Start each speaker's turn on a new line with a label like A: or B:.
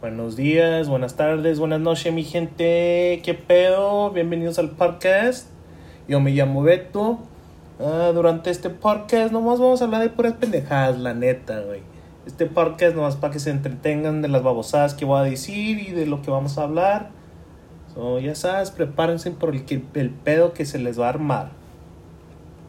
A: Buenos días, buenas tardes, buenas noches, mi gente. ¿Qué pedo? Bienvenidos al podcast. Yo me llamo Beto. Ah, durante este podcast nomás vamos a hablar de puras pendejadas, la neta, güey. Este podcast nomás para que se entretengan de las babosadas que voy a decir y de lo que vamos a hablar. So, ya sabes, prepárense por el, el pedo que se les va a armar.